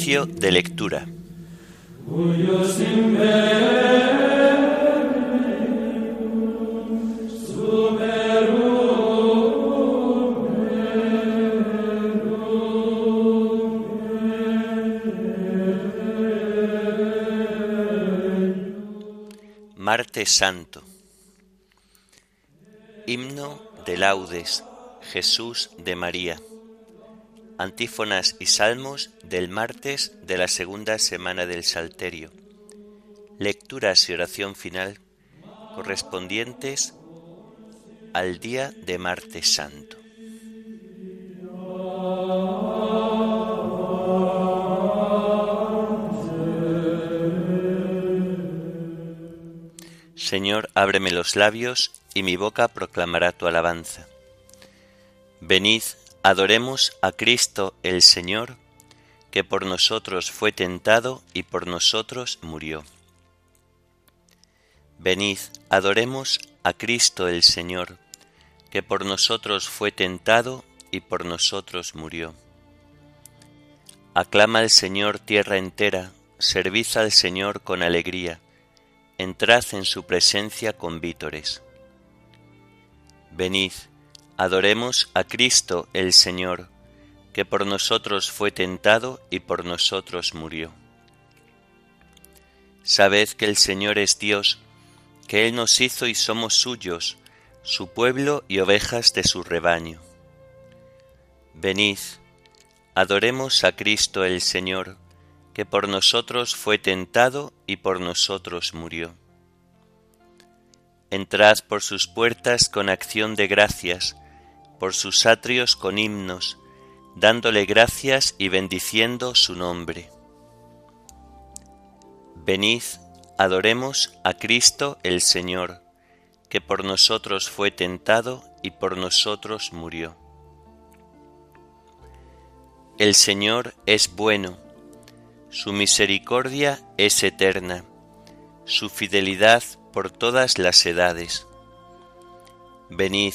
De lectura. Martes Santo. Himno de laudes, Jesús de María. Antífonas y salmos del martes de la segunda semana del Salterio. Lecturas y oración final correspondientes al día de martes santo. Señor, ábreme los labios y mi boca proclamará tu alabanza. Venid, adoremos a Cristo el Señor, que por nosotros fue tentado y por nosotros murió. Venid, adoremos a Cristo el Señor, que por nosotros fue tentado y por nosotros murió. Aclama al Señor tierra entera, servid al Señor con alegría entrad en su presencia con vítores. Venid, adoremos a Cristo el Señor, que por nosotros fue tentado y por nosotros murió. Sabed que el Señor es Dios, que Él nos hizo y somos suyos, su pueblo y ovejas de su rebaño. Venid, adoremos a Cristo el Señor, que por nosotros fue tentado y por nosotros murió. Entrad por sus puertas con acción de gracias, por sus atrios con himnos, dándole gracias y bendiciendo su nombre. Venid, adoremos a Cristo el Señor, que por nosotros fue tentado y por nosotros murió. El Señor es bueno, su misericordia es eterna, su fidelidad por todas las edades. Venid,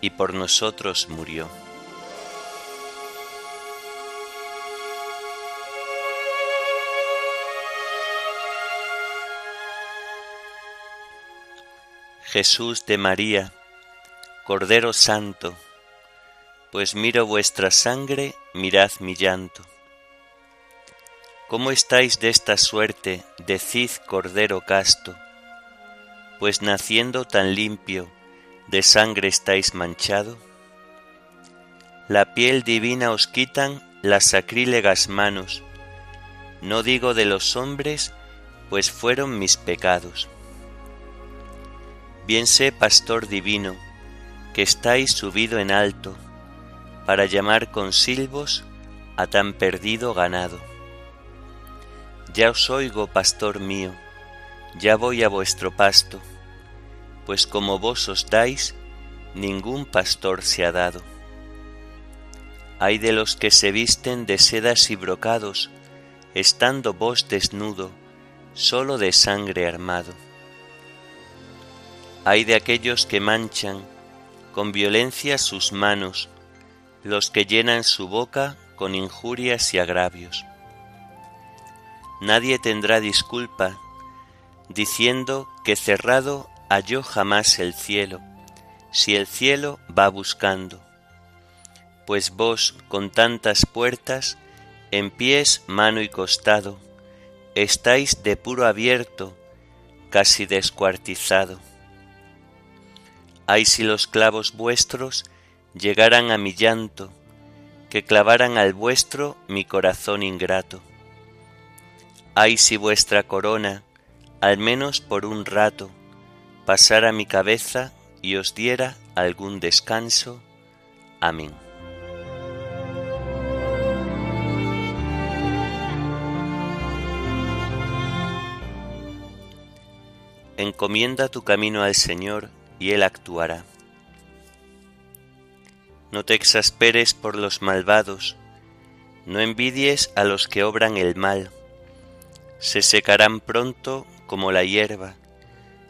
y por nosotros murió. Jesús de María, Cordero Santo, pues miro vuestra sangre, mirad mi llanto. ¿Cómo estáis de esta suerte, decid Cordero casto? Pues naciendo tan limpio, de sangre estáis manchado. La piel divina os quitan las sacrílegas manos, no digo de los hombres, pues fueron mis pecados. Bien sé, pastor divino, que estáis subido en alto, para llamar con silbos a tan perdido ganado ya os oigo, pastor mío, ya voy a vuestro pasto, pues como vos os dais, ningún pastor se ha dado. Hay de los que se visten de sedas y brocados, estando vos desnudo, solo de sangre armado. Hay de aquellos que manchan con violencia sus manos, los que llenan su boca con injurias y agravios nadie tendrá disculpa, diciendo que cerrado halló jamás el cielo, si el cielo va buscando. Pues vos, con tantas puertas, en pies, mano y costado, estáis de puro abierto, casi descuartizado. Ay si los clavos vuestros llegaran a mi llanto, que clavaran al vuestro mi corazón ingrato Ay si vuestra corona, al menos por un rato, pasara mi cabeza y os diera algún descanso. Amén. Encomienda tu camino al Señor y Él actuará. No te exasperes por los malvados, no envidies a los que obran el mal. Se secarán pronto como la hierba,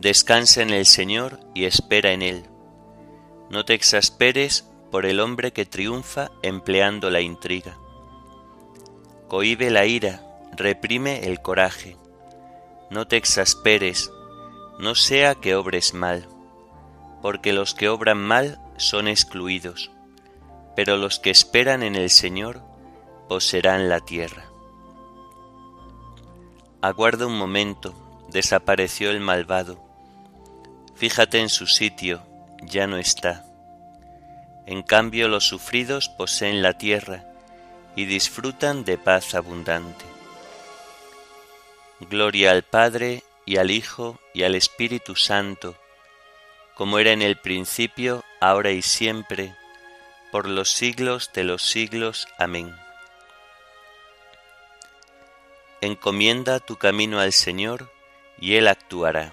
Descansa en el Señor y espera en Él. No te exasperes por el hombre que triunfa empleando la intriga. Cohibe la ira, reprime el coraje. No te exasperes, no sea que obres mal, porque los que obran mal son excluidos, pero los que esperan en el Señor poseerán la tierra. Aguarda un momento, desapareció el malvado. Fíjate en su sitio, ya no está. En cambio los sufridos poseen la tierra y disfrutan de paz abundante. Gloria al Padre y al Hijo y al Espíritu Santo, como era en el principio, ahora y siempre, por los siglos de los siglos. Amén. Encomienda tu camino al Señor, y Él actuará.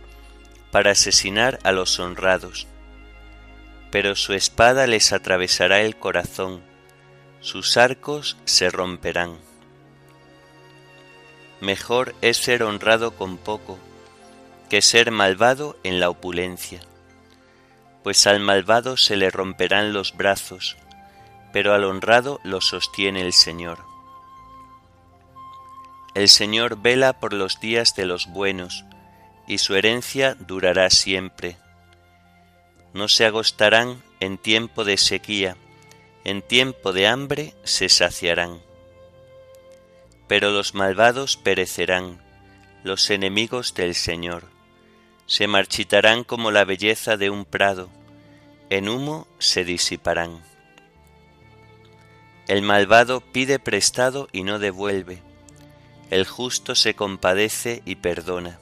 para asesinar a los honrados. Pero su espada les atravesará el corazón, sus arcos se romperán. Mejor es ser honrado con poco, que ser malvado en la opulencia pues al malvado se le romperán los brazos, pero al honrado lo sostiene el Señor. El Señor vela por los días de los buenos, y su herencia durará siempre. No se agostarán en tiempo de sequía, en tiempo de hambre se saciarán. Pero los malvados perecerán, los enemigos del Señor se marchitarán como la belleza de un prado, en humo se disiparán. El malvado pide prestado y no devuelve, el justo se compadece y perdona.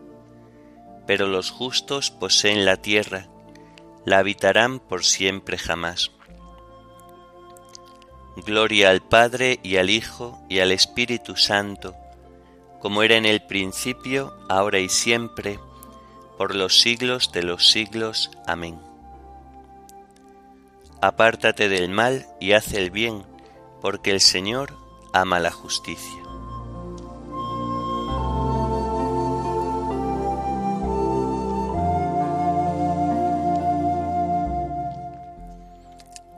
pero los justos poseen la tierra, la habitarán por siempre jamás. Gloria al Padre y al Hijo y al Espíritu Santo, como era en el principio, ahora y siempre, por los siglos de los siglos. Amén. Apártate del mal y haz el bien, porque el Señor ama la justicia.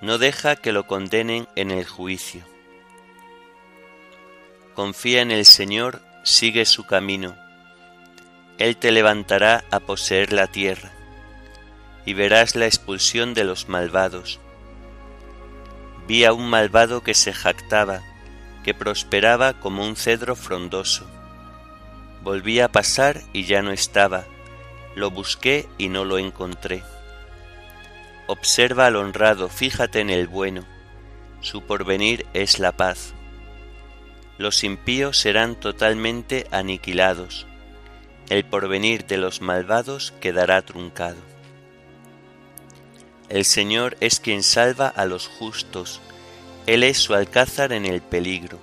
no deja que lo condenen en el juicio. Confía en el Señor, sigue su camino. Él te levantará a poseer la tierra, y verás la expulsión de los malvados. Vi a un malvado que se jactaba, que prosperaba como un cedro frondoso. Volví a pasar y ya no estaba, lo busqué y no lo encontré. Observa al honrado, fíjate en el bueno, su porvenir es la paz. Los impíos serán totalmente aniquilados, el porvenir de los malvados quedará truncado. El Señor es quien salva a los justos, Él es su alcázar en el peligro.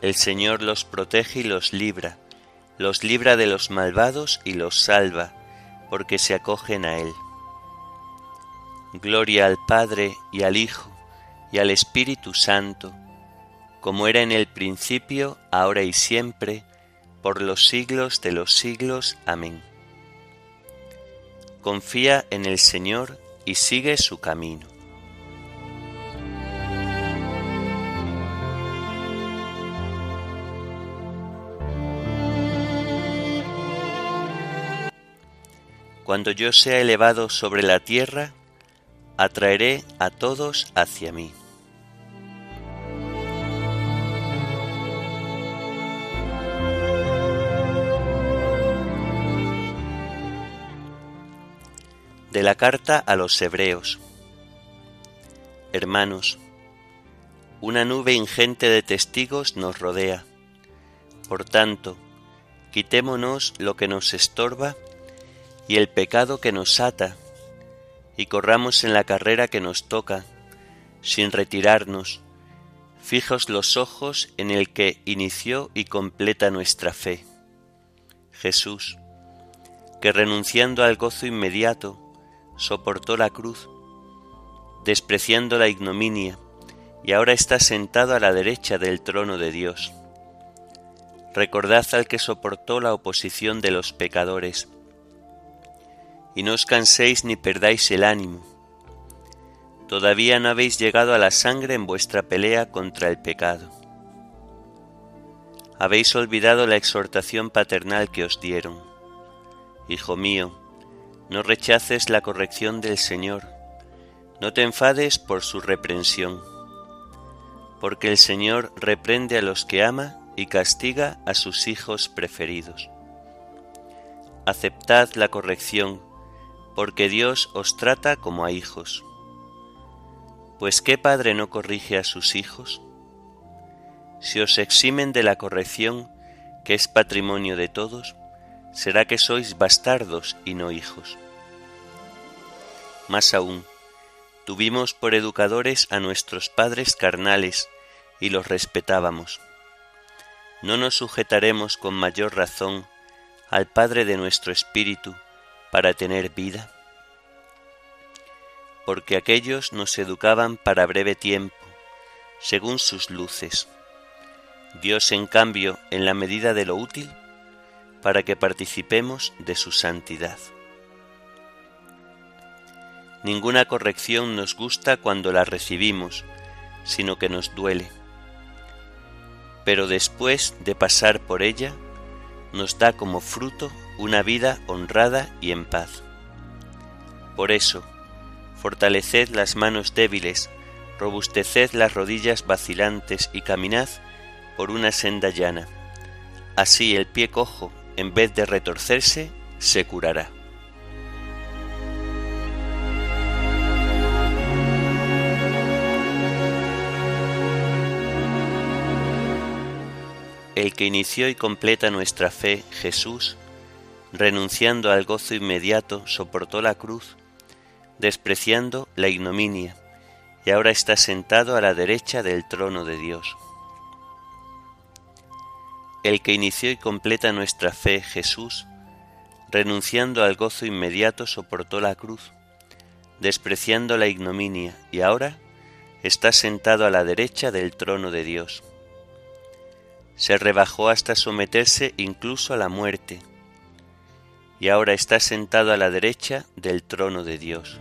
El Señor los protege y los libra, los libra de los malvados y los salva, porque se acogen a Él. Gloria al Padre y al Hijo y al Espíritu Santo, como era en el principio, ahora y siempre, por los siglos de los siglos. Amén. Confía en el Señor y sigue su camino. Cuando yo sea elevado sobre la tierra, atraeré a todos hacia mí. De la carta a los Hebreos Hermanos, una nube ingente de testigos nos rodea. Por tanto, quitémonos lo que nos estorba y el pecado que nos ata, y corramos en la carrera que nos toca, sin retirarnos, fijos los ojos en el que inició y completa nuestra fe, Jesús, que renunciando al gozo inmediato, soportó la cruz, despreciando la ignominia, y ahora está sentado a la derecha del trono de Dios. Recordad al que soportó la oposición de los pecadores, y no os canséis ni perdáis el ánimo. Todavía no habéis llegado a la sangre en vuestra pelea contra el pecado. Habéis olvidado la exhortación paternal que os dieron. Hijo mío, no rechaces la corrección del Señor, no te enfades por su reprensión, porque el Señor reprende a los que ama y castiga a sus hijos preferidos. Aceptad la corrección, porque Dios os trata como a hijos. Pues ¿qué padre no corrige a sus hijos? Si os eximen de la corrección, que es patrimonio de todos, será que sois bastardos y no hijos. Más aún, tuvimos por educadores a nuestros padres carnales y los respetábamos. ¿No nos sujetaremos con mayor razón al Padre de nuestro Espíritu, para tener vida? Porque aquellos nos educaban para breve tiempo, según sus luces. Dios, en cambio, en la medida de lo útil, para que participemos de su santidad. Ninguna corrección nos gusta cuando la recibimos, sino que nos duele. Pero después de pasar por ella, nos da como fruto una vida honrada y en paz. Por eso, fortaleced las manos débiles, robusteced las rodillas vacilantes y caminad por una senda llana. Así el pie cojo, en vez de retorcerse, se curará. El que inició y completa nuestra fe, Jesús, renunciando al gozo inmediato, soportó la cruz, despreciando la ignominia, y ahora está sentado a la derecha del trono de Dios. el que inició y completa nuestra fe, Jesús, renunciando al gozo inmediato, soportó la cruz, despreciando la ignominia, y ahora está sentado a la derecha del trono de Dios. Se rebajó hasta someterse incluso a la muerte, y ahora está sentado a la derecha del trono de Dios.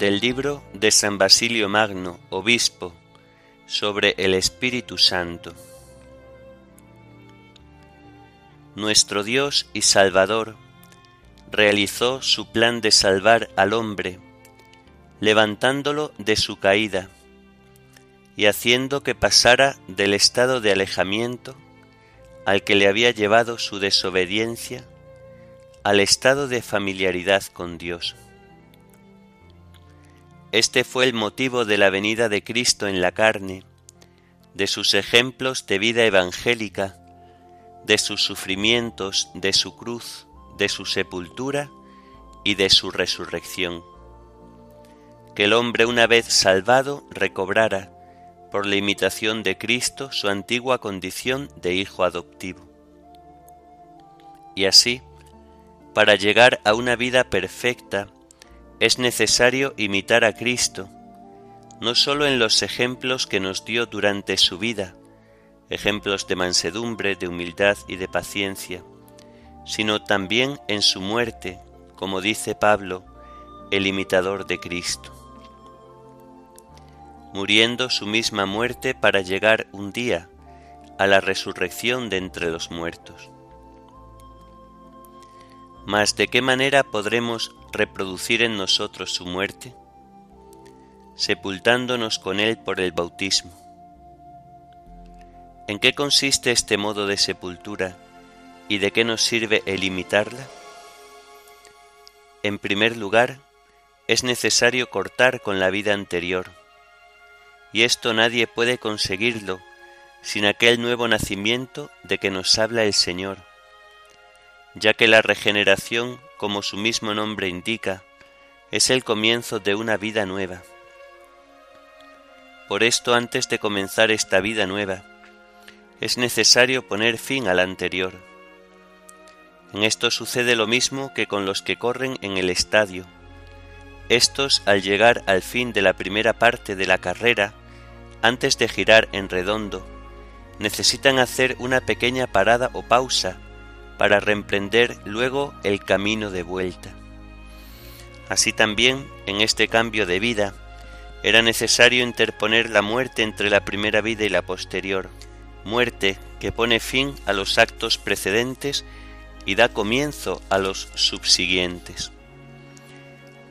Del libro de San Basilio Magno, obispo, sobre el Espíritu Santo. Nuestro Dios y Salvador realizó su plan de salvar al hombre, levantándolo de su caída y haciendo que pasara del estado de alejamiento al que le había llevado su desobediencia al estado de familiaridad con Dios. Este fue el motivo de la venida de Cristo en la carne, de sus ejemplos de vida evangélica, de sus sufrimientos, de su cruz, de su sepultura y de su resurrección. Que el hombre una vez salvado recobrara, por la imitación de Cristo, su antigua condición de hijo adoptivo. Y así, para llegar a una vida perfecta, es necesario imitar a Cristo, no sólo en los ejemplos que nos dio durante su vida, ejemplos de mansedumbre, de humildad y de paciencia, sino también en su muerte, como dice Pablo, el imitador de Cristo, muriendo su misma muerte para llegar un día a la resurrección de entre los muertos. Mas ¿de qué manera podremos reproducir en nosotros su muerte? Sepultándonos con él por el bautismo ¿En qué consiste este modo de sepultura y de qué nos sirve el imitarla? En primer lugar, es necesario cortar con la vida anterior, y esto nadie puede conseguirlo sin aquel nuevo nacimiento de que nos habla el Señor, ya que la regeneración, como su mismo nombre indica, es el comienzo de una vida nueva. Por esto antes de comenzar esta vida nueva, es necesario poner fin al anterior. En esto sucede lo mismo que con los que corren en el estadio. Estos, al llegar al fin de la primera parte de la carrera, antes de girar en redondo, necesitan hacer una pequeña parada o pausa para reemprender luego el camino de vuelta. Así también, en este cambio de vida, era necesario interponer la muerte entre la primera vida y la posterior, muerte que pone fin a los actos precedentes y da comienzo a los subsiguientes.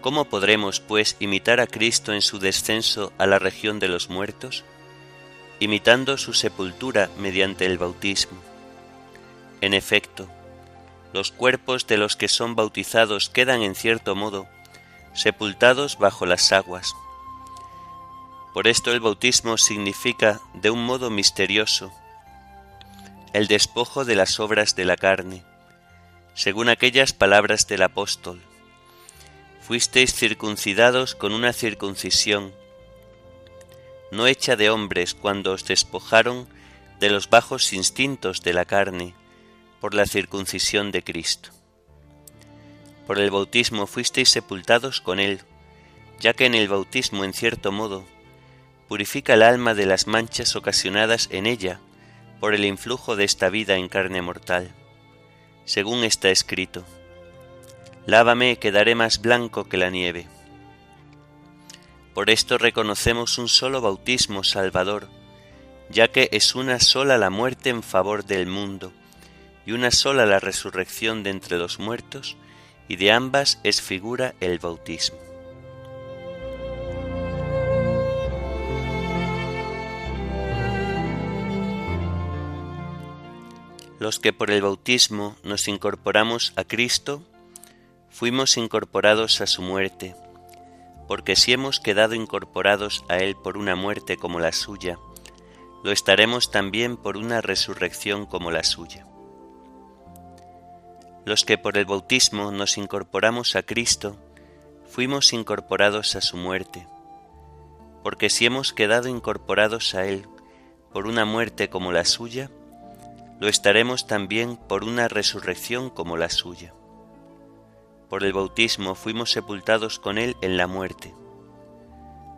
¿Cómo podremos, pues, imitar a Cristo en su descenso a la región de los muertos? Imitando su sepultura mediante el bautismo. En efecto, los cuerpos de los que son bautizados quedan en cierto modo sepultados bajo las aguas. Por esto el bautismo significa, de un modo misterioso, el despojo de las obras de la carne, según aquellas palabras del apóstol. Fuisteis circuncidados con una circuncisión, no hecha de hombres cuando os despojaron de los bajos instintos de la carne, por la circuncisión de Cristo. Por el bautismo fuisteis sepultados con Él, ya que en el bautismo, en cierto modo, purifica el alma de las manchas ocasionadas en ella por el influjo de esta vida en carne mortal. Según está escrito, Lávame quedaré más blanco que la nieve. Por esto reconocemos un solo bautismo salvador, ya que es una sola la muerte en favor del mundo, y una sola la resurrección de entre los muertos, y de ambas es figura el bautismo. Los que por el bautismo nos incorporamos a Cristo, fuimos incorporados a su muerte, porque si hemos quedado incorporados a Él por una muerte como la suya, lo estaremos también por una resurrección como la suya. Los que por el bautismo nos incorporamos a Cristo, fuimos incorporados a su muerte, porque si hemos quedado incorporados a Él por una muerte como la suya, lo estaremos también por una resurrección como la suya. Por el bautismo fuimos sepultados con Él en la muerte,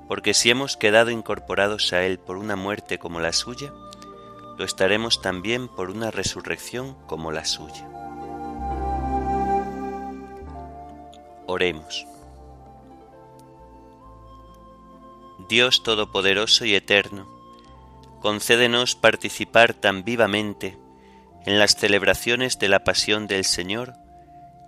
porque si hemos quedado incorporados a Él por una muerte como la suya, lo estaremos también por una resurrección como la suya. Oremos. Dios Todopoderoso y Eterno, concédenos participar tan vivamente en las celebraciones de la pasión del Señor